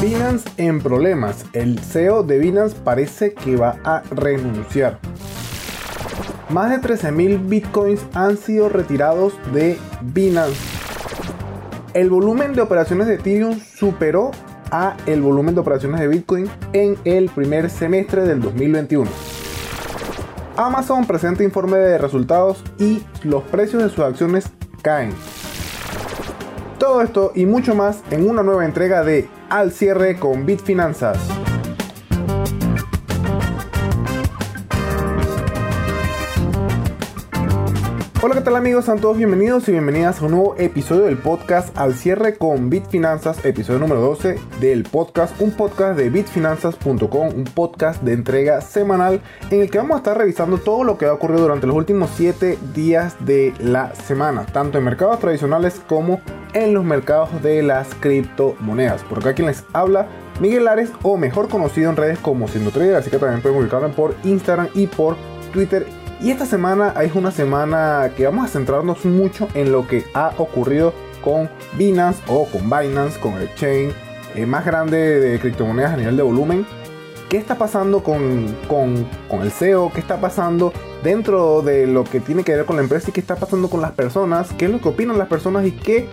Binance en problemas. El CEO de Binance parece que va a renunciar. Más de 13.000 bitcoins han sido retirados de Binance. El volumen de operaciones de Ethereum superó a el volumen de operaciones de Bitcoin en el primer semestre del 2021. Amazon presenta informe de resultados y los precios de sus acciones caen. Todo esto y mucho más en una nueva entrega de Al cierre con Bitfinanzas. Hola, ¿qué tal amigos? Sean todos bienvenidos y bienvenidas a un nuevo episodio del podcast Al cierre con Bitfinanzas, episodio número 12 del podcast, un podcast de bitfinanzas.com, un podcast de entrega semanal en el que vamos a estar revisando todo lo que ha ocurrido durante los últimos 7 días de la semana, tanto en mercados tradicionales como en los mercados de las criptomonedas. Por acá quien les habla, Miguel Ares, o mejor conocido en redes como Trader, así que también pueden ubicarlo por Instagram y por Twitter y esta semana es una semana que vamos a centrarnos mucho en lo que ha ocurrido con Binance o con Binance, con el chain eh, más grande de criptomonedas a nivel de volumen. ¿Qué está pasando con, con, con, el SEO? ¿Qué está pasando dentro de lo que tiene que ver con la empresa? ¿Y qué está pasando con las personas? ¿Qué es lo que opinan las personas? ¿Y qué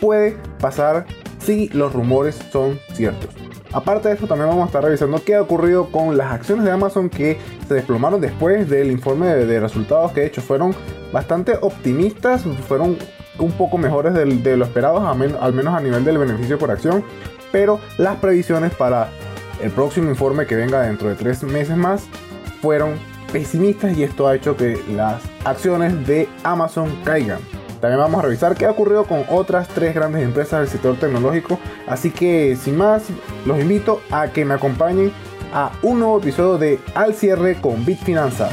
puede pasar si los rumores son ciertos? Aparte de eso, también vamos a estar revisando qué ha ocurrido con las acciones de Amazon que se desplomaron después del informe de, resultados que de hecho fueron bastante optimistas, fueron un poco mejores de, lo esperado, al menos a nivel del beneficio por acción, pero las previsiones para el próximo informe que venga dentro de tres meses más fueron pesimistas y esto ha hecho que las acciones de Amazon caigan. También vamos a revisar qué ha ocurrido con otras tres grandes empresas del sector tecnológico. Así que sin más, los invito a que me acompañen a un nuevo episodio de Al cierre con Bitfinanzas.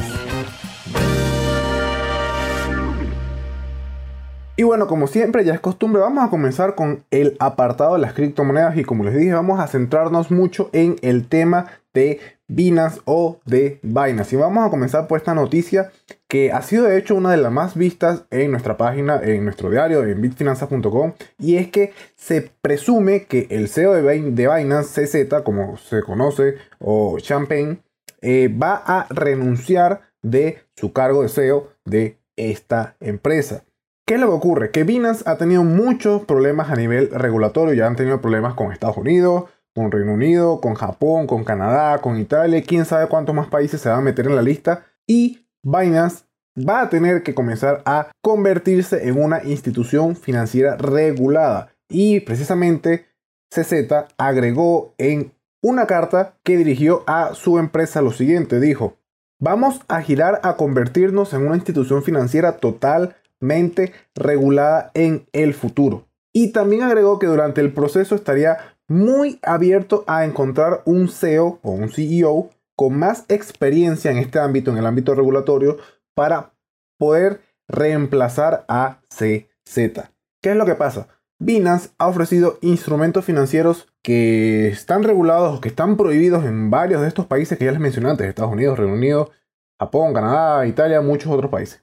Y bueno, como siempre, ya es costumbre, vamos a comenzar con el apartado de las criptomonedas y como les dije, vamos a centrarnos mucho en el tema de Binance o de Binance. Y vamos a comenzar por esta noticia que ha sido de hecho una de las más vistas en nuestra página, en nuestro diario, en bitfinanzas.com. Y es que se presume que el CEO de, Binance, CZ, como se conoce, o Champagne, eh, va a renunciar de su cargo de CEO de esta empresa. ¿Qué es lo que ocurre? Que Binance ha tenido muchos problemas a nivel regulatorio, ya han tenido problemas con Estados Unidos, con Reino Unido, con Japón, con Canadá, con Italia, quién sabe cuántos más países se van a meter en la lista. Y Binance va a tener que comenzar a convertirse en una institución financiera regulada. Y precisamente CZ agregó en una carta que dirigió a su empresa lo siguiente, dijo, vamos a girar a convertirnos en una institución financiera totalmente regulada en el futuro. Y también agregó que durante el proceso estaría muy abierto a encontrar un CEO o un CEO con más experiencia en este ámbito, en el ámbito regulatorio, para poder reemplazar a CZ. ¿Qué es lo que pasa? Binance ha ofrecido instrumentos financieros que están regulados o que están prohibidos en varios de estos países que ya les mencioné antes, Estados Unidos, Reino Unido, Japón, Canadá, Italia, muchos otros países.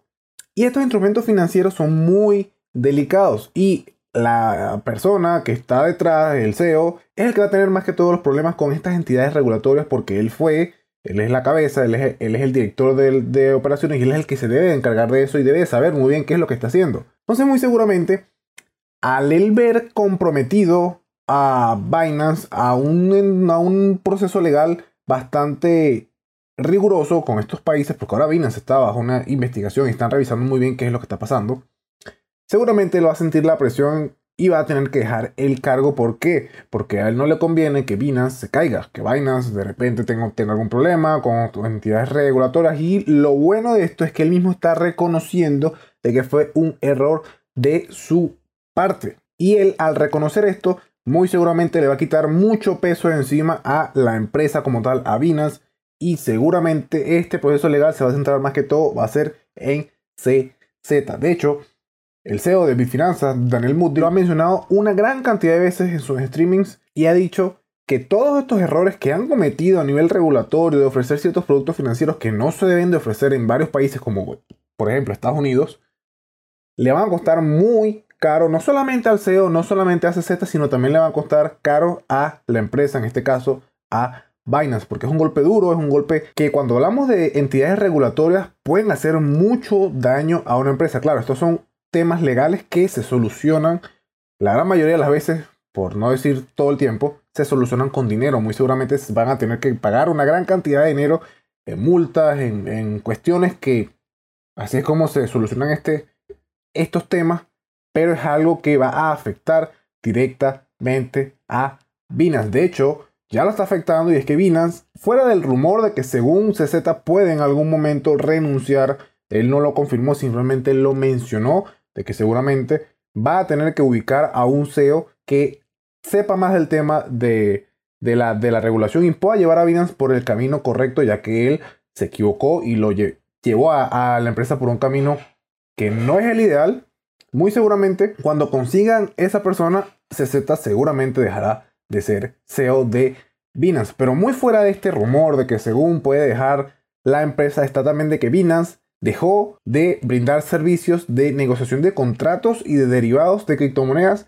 Y estos instrumentos financieros son muy delicados y la persona que está detrás, el CEO, es el que va a tener más que todos los problemas con estas entidades regulatorias porque él fue, él es la cabeza, él es, el director de, operaciones y él es el que se debe encargar de eso y debe saber muy bien qué es lo que está haciendo. Entonces, muy seguramente, al él ver comprometido a Binance a un, a un proceso legal bastante riguroso con estos países, porque ahora Binance está bajo una investigación y están revisando muy bien qué es lo que está pasando seguramente él va a sentir la presión y va a tener que dejar el cargo. ¿Por qué? Porque a él no le conviene que Binance se caiga, que Binance de repente tenga, tenga algún problema con entidades regulatorias. Y lo bueno de esto es que él mismo está reconociendo de que fue un error de su parte. Y él al reconocer esto, muy seguramente le va a quitar mucho peso encima a la empresa como tal, a Binance. Y seguramente este proceso legal se va a centrar más que todo, va a ser en CZ. De hecho, el CEO de Bifinanzas, Daniel Moody, lo ha mencionado una gran cantidad de veces en sus streamings y ha dicho que todos estos errores que han cometido a nivel regulatorio de ofrecer ciertos productos financieros que no se deben de ofrecer en varios países como por ejemplo Estados Unidos, le van a costar muy caro no solamente al CEO, no solamente a CZ, sino también le va a costar caro a la empresa, en este caso a Binance, porque es un golpe duro, es un golpe que cuando hablamos de entidades regulatorias pueden hacer mucho daño a una empresa. Claro, estos son temas legales que se solucionan la gran mayoría de las veces, por no decir todo el tiempo, se solucionan con dinero. Muy seguramente van a tener que pagar una gran cantidad de dinero en multas, en, cuestiones que así es como se solucionan este, estos temas, pero es algo que va a afectar directamente a Binance. De hecho, ya lo está afectando y es que Binance, fuera del rumor de que según CZ puede en algún momento renunciar, él no lo confirmó, simplemente lo mencionó, de que seguramente va a tener que ubicar a un CEO que sepa más del tema de, la, de la regulación y pueda llevar a Binance por el camino correcto, ya que él se equivocó y lo llevó a, a la empresa por un camino que no es el ideal. Muy seguramente, cuando consigan esa persona, CZ seguramente dejará de ser CEO de Binance. Pero muy fuera de este rumor de que según puede dejar la empresa, está también de que Binance dejó de brindar servicios de negociación de contratos y de derivados de criptomonedas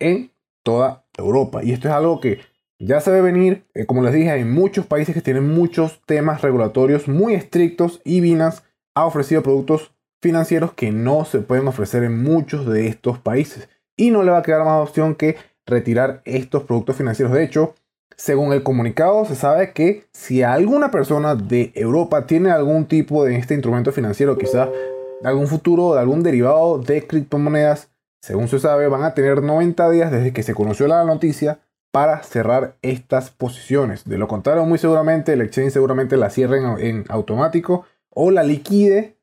en toda Europa. Y esto es algo que ya se ve venir, eh, como les dije, hay muchos países que tienen muchos temas regulatorios muy estrictos y Binance ha ofrecido productos financieros que no se pueden ofrecer en muchos de estos países. Y no le va a quedar más opción que retirar estos productos financieros. De hecho, según el comunicado, se sabe que si alguna persona de Europa tiene algún tipo de este instrumento financiero, quizás algún futuro, de algún derivado de criptomonedas, según se sabe, van a tener 90 días desde que se conoció la noticia para cerrar estas posiciones. De lo contrario, muy seguramente el exchange seguramente la cierren en automático o la liquide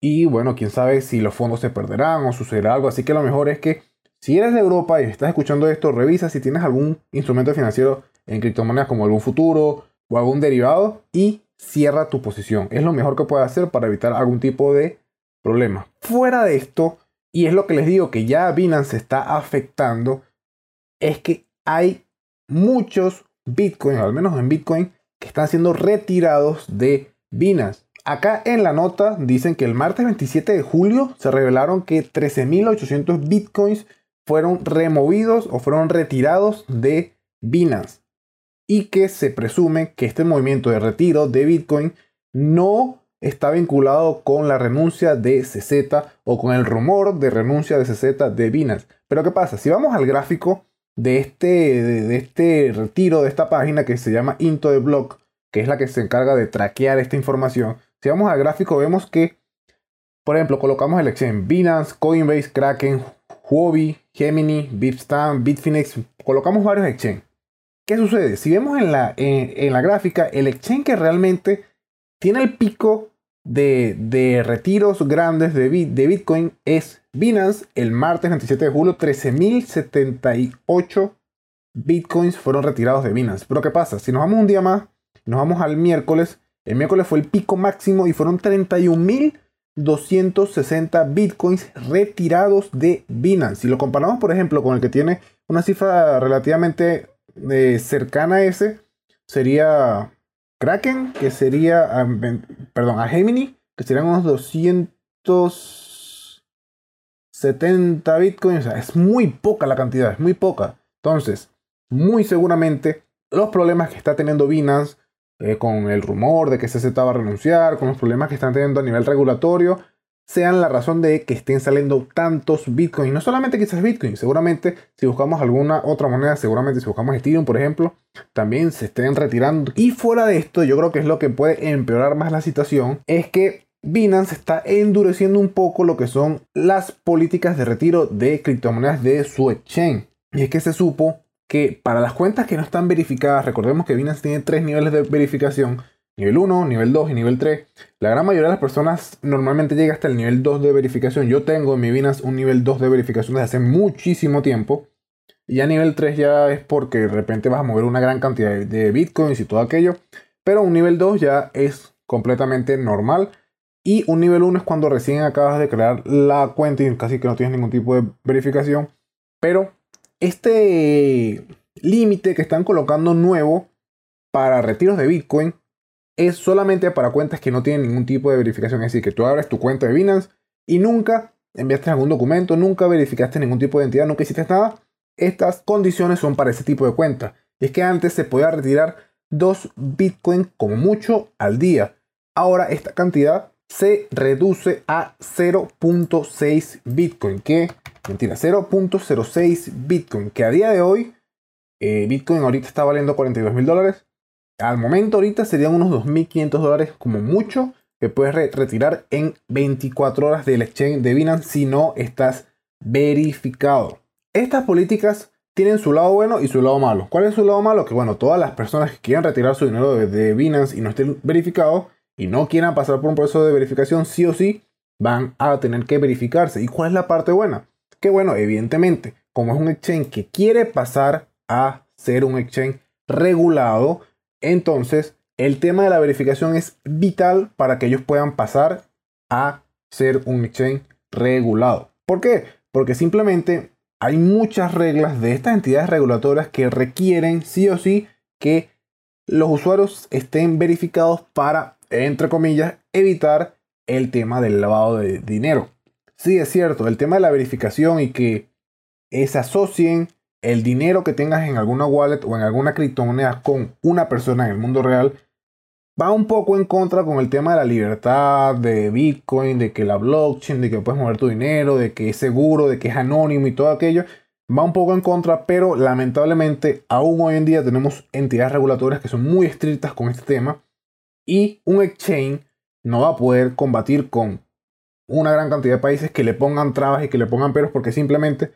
y bueno, quién sabe si los fondos se perderán o sucederá algo. Así que lo mejor es que si eres de Europa y estás escuchando esto, revisa si tienes algún instrumento financiero en criptomonedas como algún futuro o algún derivado y cierra tu posición. Es lo mejor que puedes hacer para evitar algún tipo de problema. Fuera de esto, y es lo que les digo que ya Binance está afectando, es que hay muchos Bitcoin, al menos en Bitcoin, que están siendo retirados de Binance. Acá en la nota dicen que el martes 27 de julio se revelaron que 13.800 Bitcoins fueron removidos o fueron retirados de Binance y que se presume que este movimiento de retiro de Bitcoin no está vinculado con la renuncia de CZ o con el rumor de renuncia de CZ de Binance. Pero ¿qué pasa? Si vamos al gráfico de este, de, este retiro de esta página que se llama Into the Block, que es la que se encarga de traquear esta información, si vamos al gráfico vemos que, por ejemplo, colocamos el exchange Binance, Coinbase, Kraken, Huobi, Gemini, Bitstamp, Bitfinex, colocamos varios exchange. ¿Qué sucede? Si vemos en la, en, la gráfica, el exchange que realmente tiene el pico de, retiros grandes de, de, Bitcoin es Binance. El martes 27 de julio, 13.078 Bitcoins fueron retirados de Binance. Pero ¿qué pasa? Si nos vamos un día más, nos vamos al miércoles. El miércoles fue el pico máximo y fueron 31.000 260 bitcoins retirados de Binance. Si lo comparamos, por ejemplo, con el que tiene una cifra relativamente eh, cercana a ese, sería Kraken, que sería, perdón, a Gemini, que serían unos 270 bitcoins. Es muy poca la cantidad, es muy poca. Entonces, muy seguramente los problemas que está teniendo Binance eh, con el rumor de que se va a renunciar, con los problemas que están teniendo a nivel regulatorio, sean la razón de que estén saliendo tantos bitcoins. No solamente quizás bitcoin, seguramente si buscamos alguna otra moneda, seguramente si buscamos Ethereum, por ejemplo, también se estén retirando. Y fuera de esto, yo creo que es lo que puede empeorar más la situación, es que Binance está endureciendo un poco lo que son las políticas de retiro de criptomonedas de su exchange. Y es que se supo que para las cuentas que no están verificadas, recordemos que Binance tiene tres niveles de verificación, nivel 1, nivel 2 y nivel 3. La gran mayoría de las personas normalmente llega hasta el nivel 2 de verificación. Yo tengo en mi Binance un nivel 2 de verificación desde hace muchísimo tiempo. Y a nivel 3 ya es porque de repente vas a mover una gran cantidad de bitcoins y todo aquello. Pero un nivel 2 ya es completamente normal. Y un nivel 1 es cuando recién acabas de crear la cuenta y casi que no tienes ningún tipo de verificación. Pero este límite que están colocando nuevo para retiros de Bitcoin es solamente para cuentas que no tienen ningún tipo de verificación. Es decir, que tú abres tu cuenta de Binance y nunca enviaste algún documento, nunca verificaste ningún tipo de identidad, nunca hiciste nada, estas condiciones son para ese tipo de cuenta. Es que antes se podía retirar 2 Bitcoin como mucho al día. Ahora esta cantidad se reduce a 0.6 Bitcoin, que mentira, 0.06 Bitcoin, que a día de hoy eh, Bitcoin ahorita está valiendo 42 mil dólares. Al momento ahorita serían unos 2.500 dólares como mucho que puedes retirar en 24 horas del exchange de Binance si no estás verificado. Estas políticas tienen su lado bueno y su lado malo. ¿Cuál es su lado malo? Que bueno, todas las personas que quieran retirar su dinero de, Binance y no estén verificados y no quieran pasar por un proceso de verificación, sí o sí van a tener que verificarse. ¿Y cuál es la parte buena? Que bueno, evidentemente, como es un exchange que quiere pasar a ser un exchange regulado, entonces el tema de la verificación es vital para que ellos puedan pasar a ser un exchange regulado. ¿Por qué? Porque simplemente hay muchas reglas de estas entidades regulatorias que requieren sí o sí que los usuarios estén verificados para, entre comillas, evitar el tema del lavado de dinero. Sí, es cierto, el tema de la verificación y que se asocien el dinero que tengas en alguna wallet o en alguna criptomoneda con una persona en el mundo real va un poco en contra con el tema de la libertad de Bitcoin, de que la blockchain, de que puedes mover tu dinero, de que es seguro, de que es anónimo y todo aquello. Va un poco en contra, pero lamentablemente aún hoy en día tenemos entidades regulatorias que son muy estrictas con este tema y un exchange no va a poder combatir con una gran cantidad de países que le pongan trabas y que le pongan peros porque simplemente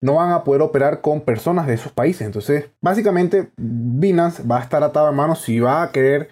no van a poder operar con personas de esos países. Entonces, básicamente, Binance va a estar atado a manos si va a querer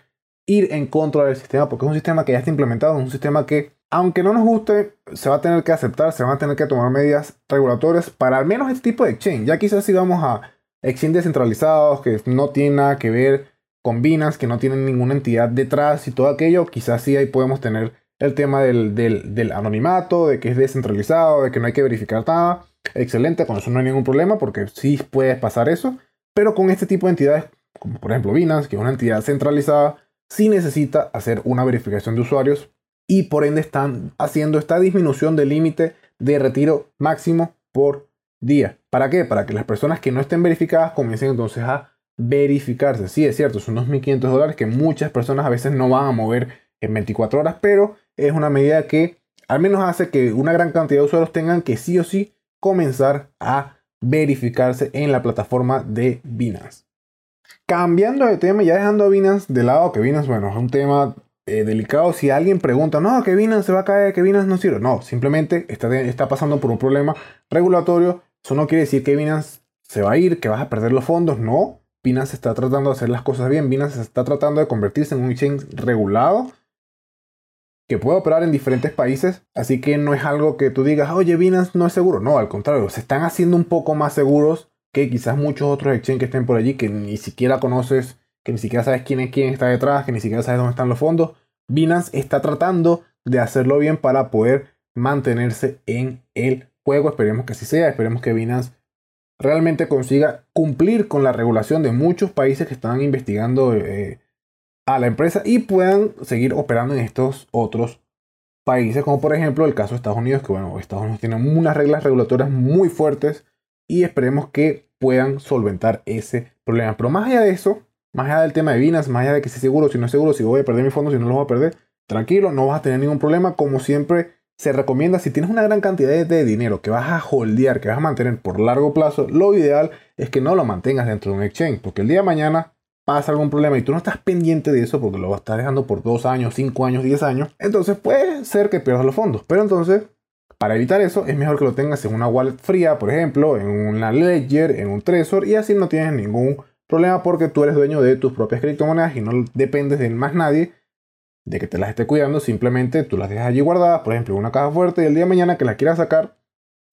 ir en contra del sistema, porque es un sistema que ya está implementado, es un sistema que, aunque no nos guste, se va a tener que aceptar, se van a tener que tomar medidas regulatorias para al menos este tipo de exchange. Ya quizás si vamos a exchange descentralizados, que no tienen nada que ver con Binance, que no tienen ninguna entidad detrás y todo aquello, quizás sí ahí podemos tener el tema del, del anonimato, de que es descentralizado, de que no hay que verificar nada. Excelente, con eso no hay ningún problema, porque sí puede pasar eso. Pero con este tipo de entidades, como por ejemplo Binance, que es una entidad centralizada, sí necesita hacer una verificación de usuarios y por ende están haciendo esta disminución del límite de retiro máximo por día. ¿Para qué? Para que las personas que no estén verificadas comiencen entonces a verificarse. Sí, es cierto, son 2.500 dólares que muchas personas a veces no van a mover en 24 horas, pero es una medida que al menos hace que una gran cantidad de usuarios tengan que sí o sí comenzar a verificarse en la plataforma de Binance. Cambiando de tema, ya dejando a Binance de lado, que Binance, bueno, es un tema eh, delicado. Si alguien pregunta, no, que Binance se va a caer, que Binance no sirve. No, simplemente está, está pasando por un problema regulatorio. Eso no quiere decir que Binance se va a ir, que vas a perder los fondos. No, Binance está tratando de hacer las cosas bien. Binance está tratando de convertirse en un exchange regulado que puede operar en diferentes países. Así que no es algo que tú digas, oye, Binance no es seguro. No, al contrario, se están haciendo un poco más seguros que quizás muchos otros exchanges que estén por allí que ni siquiera conoces, que ni siquiera sabes quién es quién está detrás, que ni siquiera sabes dónde están los fondos. Binance está tratando de hacerlo bien para poder mantenerse en el juego. Esperemos que así sea. Esperemos que Binance realmente consiga cumplir con la regulación de muchos países que están investigando eh, a la empresa y puedan seguir operando en estos otros países, como por ejemplo el caso de Estados Unidos, que bueno, Estados Unidos tiene unas reglas regulatorias muy fuertes y esperemos que puedan solventar ese problema. Pero más allá de eso, más allá del tema de Binance, más allá de que si seguro, si no es seguro, si voy a perder mis fondos, si no los voy a perder, tranquilo, no vas a tener ningún problema. Como siempre se recomienda, si tienes una gran cantidad de dinero que vas a holdear, que vas a mantener por largo plazo, lo ideal es que no lo mantengas dentro de un exchange, porque el día de mañana pasa algún problema y tú no estás pendiente de eso porque lo vas a estar dejando por dos años, cinco años, diez años, entonces puede ser que pierdas los fondos. Pero entonces para evitar eso, es mejor que lo tengas en una wallet fría, por ejemplo, en una Ledger, en un Trezor, y así no tienes ningún problema porque tú eres dueño de tus propias criptomonedas y no dependes de más nadie de que te las esté cuidando, simplemente tú las dejas allí guardadas, por ejemplo, en una caja fuerte, y el día de mañana que las quieras sacar,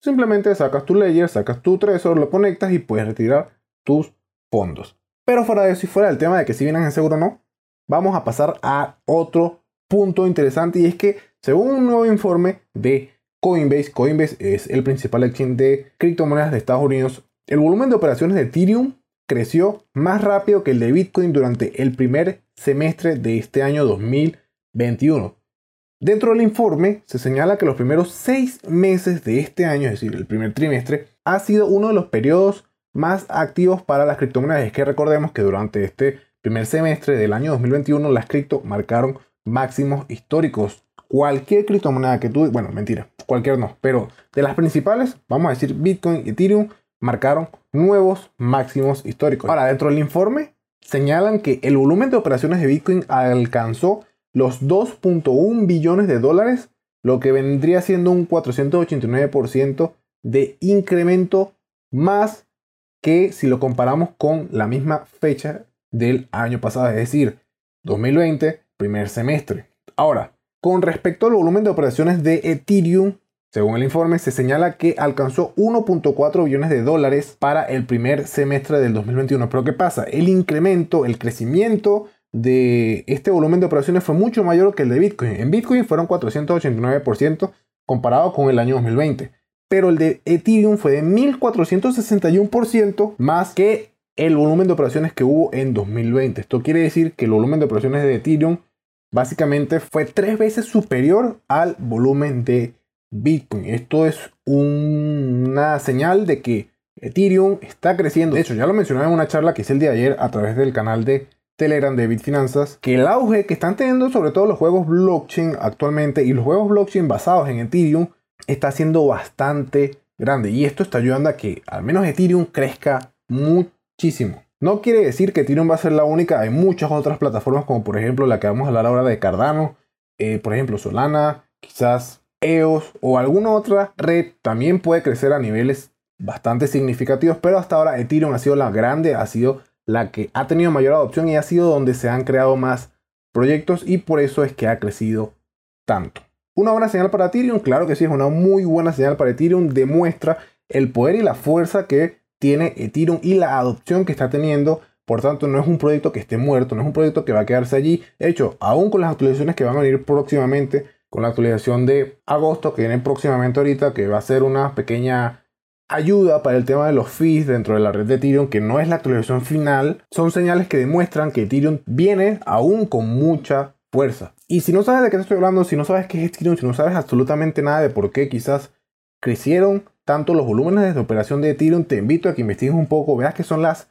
simplemente sacas tu Ledger, sacas tu Trezor, lo conectas y puedes retirar tus fondos. Pero fuera de eso y fuera del tema de que si vienen en seguro o no, vamos a pasar a otro punto interesante y es que según un nuevo informe de Coinbase. Coinbase es el principal exchange de criptomonedas de Estados Unidos. El volumen de operaciones de Ethereum creció más rápido que el de Bitcoin durante el primer semestre de este año 2021. Dentro del informe se señala que los primeros seis meses de este año, es decir, el primer trimestre, ha sido uno de los periodos más activos para las criptomonedas. Es que recordemos que durante este primer semestre del año 2021 las cripto marcaron máximos históricos. Cualquier criptomoneda que tú, bueno, mentira, cualquier no, pero de las principales, vamos a decir Bitcoin y Ethereum, marcaron nuevos máximos históricos. Ahora, dentro del informe señalan que el volumen de operaciones de Bitcoin alcanzó los 2.1 billones de dólares, lo que vendría siendo un 489% de incremento más que si lo comparamos con la misma fecha del año pasado, es decir, 2020, primer semestre. Ahora, con respecto al volumen de operaciones de Ethereum, según el informe, se señala que alcanzó 1.4 billones de dólares para el primer semestre del 2021. Pero ¿qué pasa? El incremento, el crecimiento de este volumen de operaciones fue mucho mayor que el de Bitcoin. En Bitcoin fueron 489% comparado con el año 2020. Pero el de Ethereum fue de 1461% más que el volumen de operaciones que hubo en 2020. Esto quiere decir que el volumen de operaciones de Ethereum básicamente fue tres veces superior al volumen de Bitcoin. Esto es una señal de que Ethereum está creciendo. De hecho, ya lo mencioné en una charla que hice el día de ayer a través del canal de Telegram de Bitfinanzas, que el auge que están teniendo sobre todo los juegos blockchain actualmente y los juegos blockchain basados en Ethereum está siendo bastante grande. Y esto está ayudando a que al menos Ethereum crezca muchísimo. No quiere decir que Ethereum va a ser la única, hay muchas otras plataformas como por ejemplo la que vamos a hablar ahora de Cardano, eh, por ejemplo Solana, quizás EOS o alguna otra red también puede crecer a niveles bastante significativos, pero hasta ahora Ethereum ha sido la grande, ha sido la que ha tenido mayor adopción y ha sido donde se han creado más proyectos y por eso es que ha crecido tanto. Una buena señal para Ethereum, claro que sí, es una muy buena señal para Ethereum, demuestra el poder y la fuerza que tiene Ethereum y la adopción que está teniendo. Por tanto, no es un proyecto que esté muerto, no es un proyecto que va a quedarse allí. De hecho, aún con las actualizaciones que van a venir próximamente, con la actualización de agosto que viene próximamente ahorita, que va a ser una pequeña ayuda para el tema de los fees dentro de la red de Ethereum, que no es la actualización final, son señales que demuestran que Ethereum viene aún con mucha fuerza. Y si no sabes de qué te estoy hablando, si no sabes qué es Ethereum, si no sabes absolutamente nada de por qué quizás crecieron tanto los volúmenes de operación de Ethereum, te invito a que investigues un poco, veas qué son las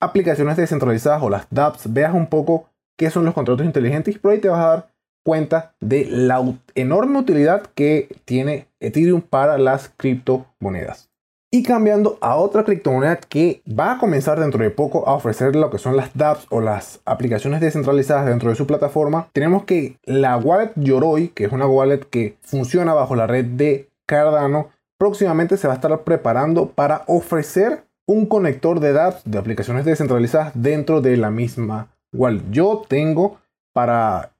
aplicaciones descentralizadas o las dApps, veas un poco qué son los contratos inteligentes y por ahí te vas a dar cuenta de la enorme utilidad que tiene Ethereum para las criptomonedas. Y cambiando a otra criptomoneda que va a comenzar dentro de poco a ofrecer lo que son las dApps o las aplicaciones descentralizadas dentro de su plataforma, tenemos que la wallet Yoroi, que es una wallet que funciona bajo la red de Cardano, próximamente se va a estar preparando para ofrecer un conector de dApps de aplicaciones descentralizadas dentro de la misma wallet. Yo tengo para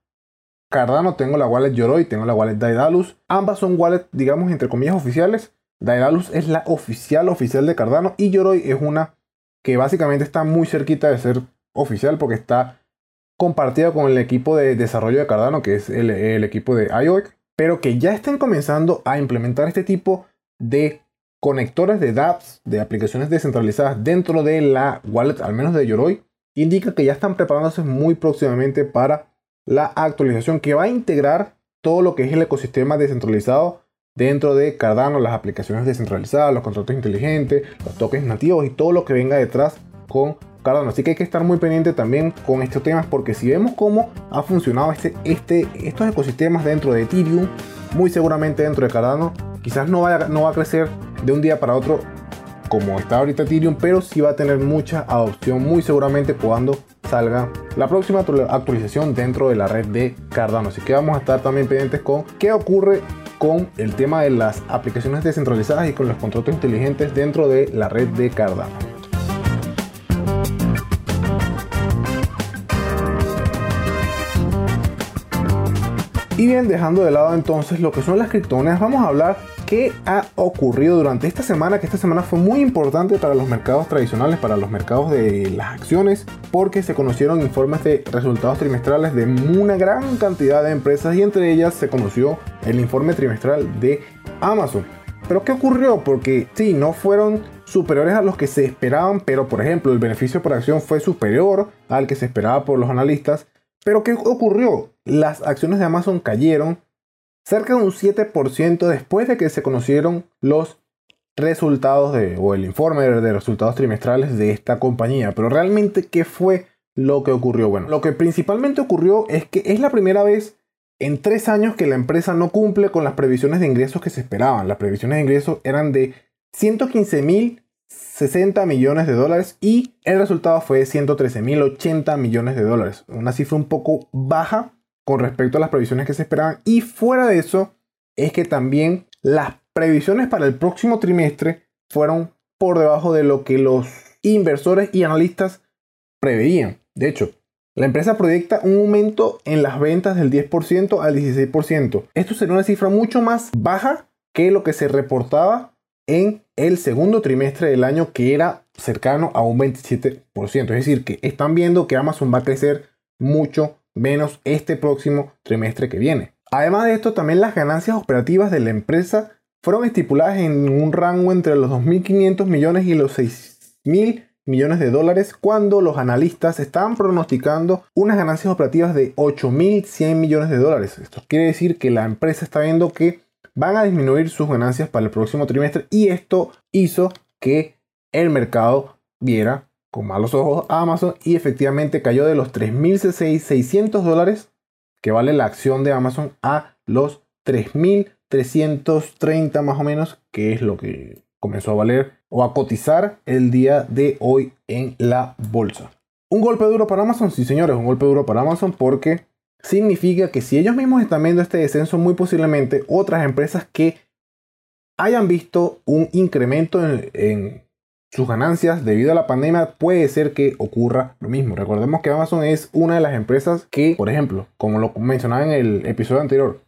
Cardano tengo la wallet Yoroi, tengo la wallet Daedalus. Ambas son wallets, digamos, entre comillas, oficiales. Daedalus es la oficial oficial de Cardano y Yoroi es una que básicamente está muy cerquita de ser oficial porque está compartida con el equipo de desarrollo de Cardano, que es el, equipo de IOEC, pero que ya estén comenzando a implementar este tipo de conectores de dApps, de aplicaciones descentralizadas dentro de la wallet, al menos de Yoroi, indica que ya están preparándose muy próximamente para la actualización que va a integrar todo lo que es el ecosistema descentralizado dentro de Cardano, las aplicaciones descentralizadas, los contratos inteligentes, los tokens nativos y todo lo que venga detrás con Cardano. Así que hay que estar muy pendiente también con estos temas porque si vemos cómo ha funcionado este, este, estos ecosistemas dentro de Ethereum, muy seguramente dentro de Cardano, quizás no, vaya, no va a crecer de un día para otro como está ahorita Ethereum, pero sí va a tener mucha adopción muy seguramente cuando salga la próxima actualización dentro de la red de Cardano. Así que vamos a estar también pendientes con qué ocurre con el tema de las aplicaciones descentralizadas y con los contratos inteligentes dentro de la red de Cardano. Y bien, dejando de lado entonces lo que son las criptomonedas, vamos a hablar qué ha ocurrido durante esta semana, que esta semana fue muy importante para los mercados tradicionales, para los mercados de las acciones, porque se conocieron informes de resultados trimestrales de una gran cantidad de empresas y entre ellas se conoció el informe trimestral de Amazon. Pero ¿qué ocurrió? Porque sí, no fueron superiores a los que se esperaban, pero por ejemplo el beneficio por acción fue superior al que se esperaba por los analistas. Pero ¿qué ocurrió? Las acciones de Amazon cayeron cerca de un 7% después de que se conocieron los resultados de, o el informe de resultados trimestrales de esta compañía. Pero realmente, ¿qué fue lo que ocurrió? Bueno, lo que principalmente ocurrió es que es la primera vez en tres años que la empresa no cumple con las previsiones de ingresos que se esperaban. Las previsiones de ingresos eran de 115 mil 60 millones de dólares y el resultado fue de 113 mil 80 millones de dólares. Una cifra un poco baja con respecto a las previsiones que se esperaban. Y fuera de eso, es que también las previsiones para el próximo trimestre fueron por debajo de lo que los inversores y analistas preveían. De hecho, la empresa proyecta un aumento en las ventas del 10% al 16%. Esto sería una cifra mucho más baja que lo que se reportaba en el segundo trimestre del año que era cercano a un 27%. Es decir, que están viendo que Amazon va a crecer mucho menos este próximo trimestre que viene. Además de esto, también las ganancias operativas de la empresa fueron estipuladas en un rango entre los 2.500 millones y los 6.000 millones de dólares cuando los analistas estaban pronosticando unas ganancias operativas de 8.100 millones de dólares. Esto quiere decir que la empresa está viendo que van a disminuir sus ganancias para el próximo trimestre y esto hizo que el mercado viera con malos ojos a Amazon y efectivamente cayó de los 3.600 dólares que vale la acción de Amazon a los 3.330 más o menos, que es lo que comenzó a valer o a cotizar el día de hoy en la bolsa. Un golpe duro para Amazon, sí señores, un golpe duro para Amazon porque significa que si ellos mismos están viendo este descenso, muy posiblemente otras empresas que hayan visto un incremento en, sus ganancias debido a la pandemia, puede ser que ocurra lo mismo. Recordemos que Amazon es una de las empresas que, por ejemplo, como lo mencionaba en el episodio anterior,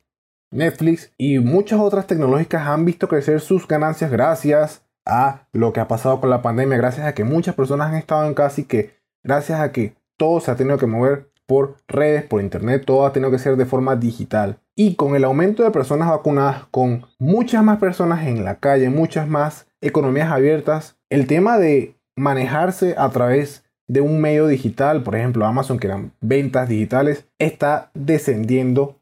Netflix y muchas otras tecnológicas han visto crecer sus ganancias gracias a lo que ha pasado con la pandemia, gracias a que muchas personas han estado en casa y que gracias a que todo se ha tenido que mover por redes, por internet, todo ha tenido que ser de forma digital. Y con el aumento de personas vacunadas, con muchas más personas en la calle, muchas más economías abiertas, el tema de manejarse a través de un medio digital, por ejemplo Amazon, que eran ventas digitales, está descendiendo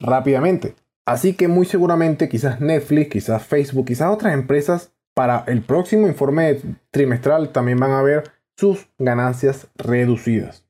rápidamente. Así que muy seguramente quizás Netflix, quizás Facebook, quizás otras empresas para el próximo informe trimestral también van a ver sus ganancias reducidas.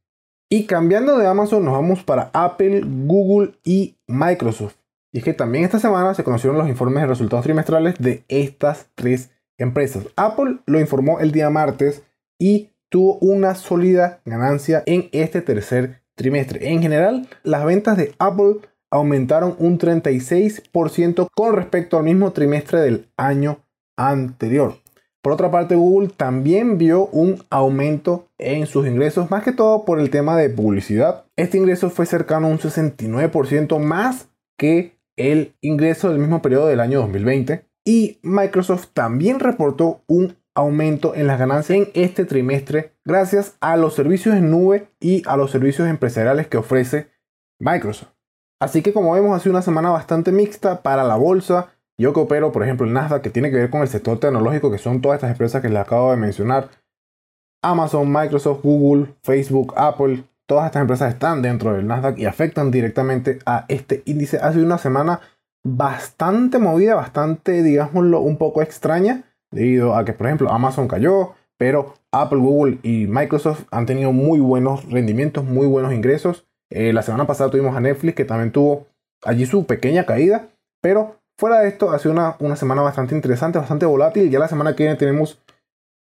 Y cambiando de Amazon nos vamos para Apple, Google y Microsoft. Y es que también esta semana se conocieron los informes de resultados trimestrales de estas tres empresas. Apple lo informó el día martes y tuvo una sólida ganancia en este tercer trimestre. En general, las ventas de Apple aumentaron un 36% con respecto al mismo trimestre del año anterior. Por otra parte, Google también vio un aumento en sus ingresos, más que todo por el tema de publicidad. Este ingreso fue cercano a un 69% más que el ingreso del mismo periodo del año 2020. Y Microsoft también reportó un aumento en las ganancias en este trimestre gracias a los servicios en nube y a los servicios empresariales que ofrece Microsoft. Así que como vemos ha sido una semana bastante mixta para la bolsa. Yo que opero, por ejemplo, el Nasdaq, que tiene que ver con el sector tecnológico, que son todas estas empresas que les acabo de mencionar. Amazon, Microsoft, Google, Facebook, Apple, todas estas empresas están dentro del Nasdaq y afectan directamente a este índice. Ha sido una semana bastante movida, bastante, digámoslo, un poco extraña, debido a que, por ejemplo, Amazon cayó, pero Apple, Google y Microsoft han tenido muy buenos rendimientos, muy buenos ingresos. Eh, la semana pasada tuvimos a Netflix, que también tuvo allí su pequeña caída, pero fuera de esto, ha sido una, una semana bastante interesante, bastante volátil. Ya la semana que viene tenemos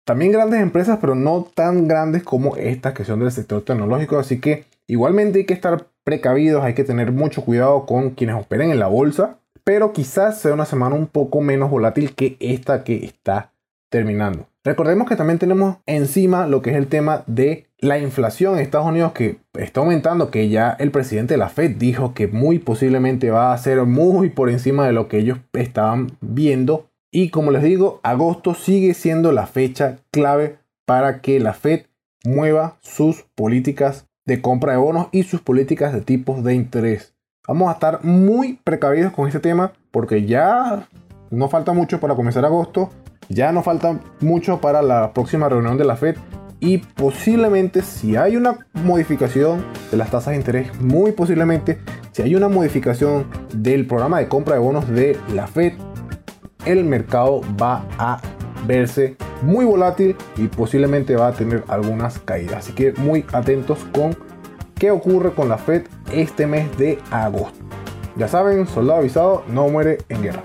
también grandes empresas, pero no tan grandes como estas que son del sector tecnológico. Así que igualmente hay que estar precavidos, hay que tener mucho cuidado con quienes operen en la bolsa pero quizás sea una semana un poco menos volátil que esta que está terminando. Recordemos que también tenemos encima lo que es el tema de la inflación en Estados Unidos que está aumentando, que ya el presidente de la Fed dijo que muy posiblemente va a ser muy por encima de lo que ellos estaban viendo. Y como les digo, agosto sigue siendo la fecha clave para que la Fed mueva sus políticas de compra de bonos y sus políticas de tipos de interés. Vamos a estar muy precavidos con este tema porque ya no falta mucho para comenzar agosto, ya no falta mucho para la próxima reunión de la Fed y posiblemente si hay una modificación de las tasas de interés, muy posiblemente si hay una modificación del programa de compra de bonos de la Fed, el mercado va a verse muy volátil y posiblemente va a tener algunas caídas. Así que muy atentos con qué ocurre con la Fed este mes de agosto. Ya saben, soldado avisado no muere en guerra.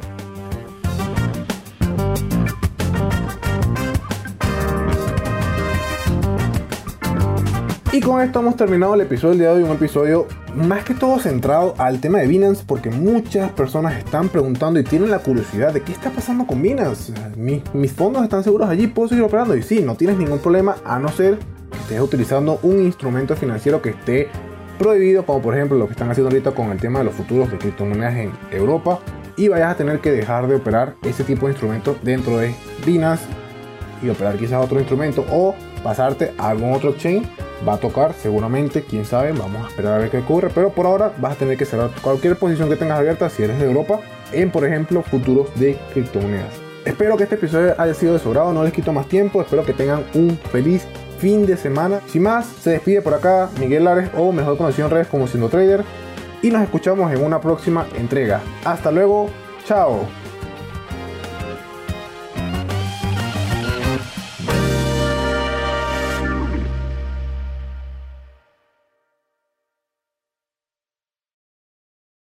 Con esto hemos terminado el episodio del día de hoy, un episodio más que todo centrado al tema de Binance, porque muchas personas están preguntando y tienen la curiosidad de qué está pasando con Binance. Mis, mis fondos están seguros allí, puedo seguir operando. Y sí, no tienes ningún problema a no ser que estés utilizando un instrumento financiero que esté prohibido, como por ejemplo lo que están haciendo ahorita con el tema de los futuros de criptomonedas en Europa. Y vayas a tener que dejar de operar ese tipo de instrumentos dentro de Binance y operar quizás otro instrumento o pasarte a algún otro chain va a tocar seguramente, quién sabe, vamos a esperar a ver qué ocurre, pero por ahora vas a tener que cerrar cualquier posición que tengas abierta si eres de Europa en por ejemplo futuros de criptomonedas. Espero que este episodio haya sido de su no les quito más tiempo, espero que tengan un feliz fin de semana. Sin más, se despide por acá Miguel Lares o mejor conocido en redes como siendo trader y nos escuchamos en una próxima entrega. Hasta luego, chao.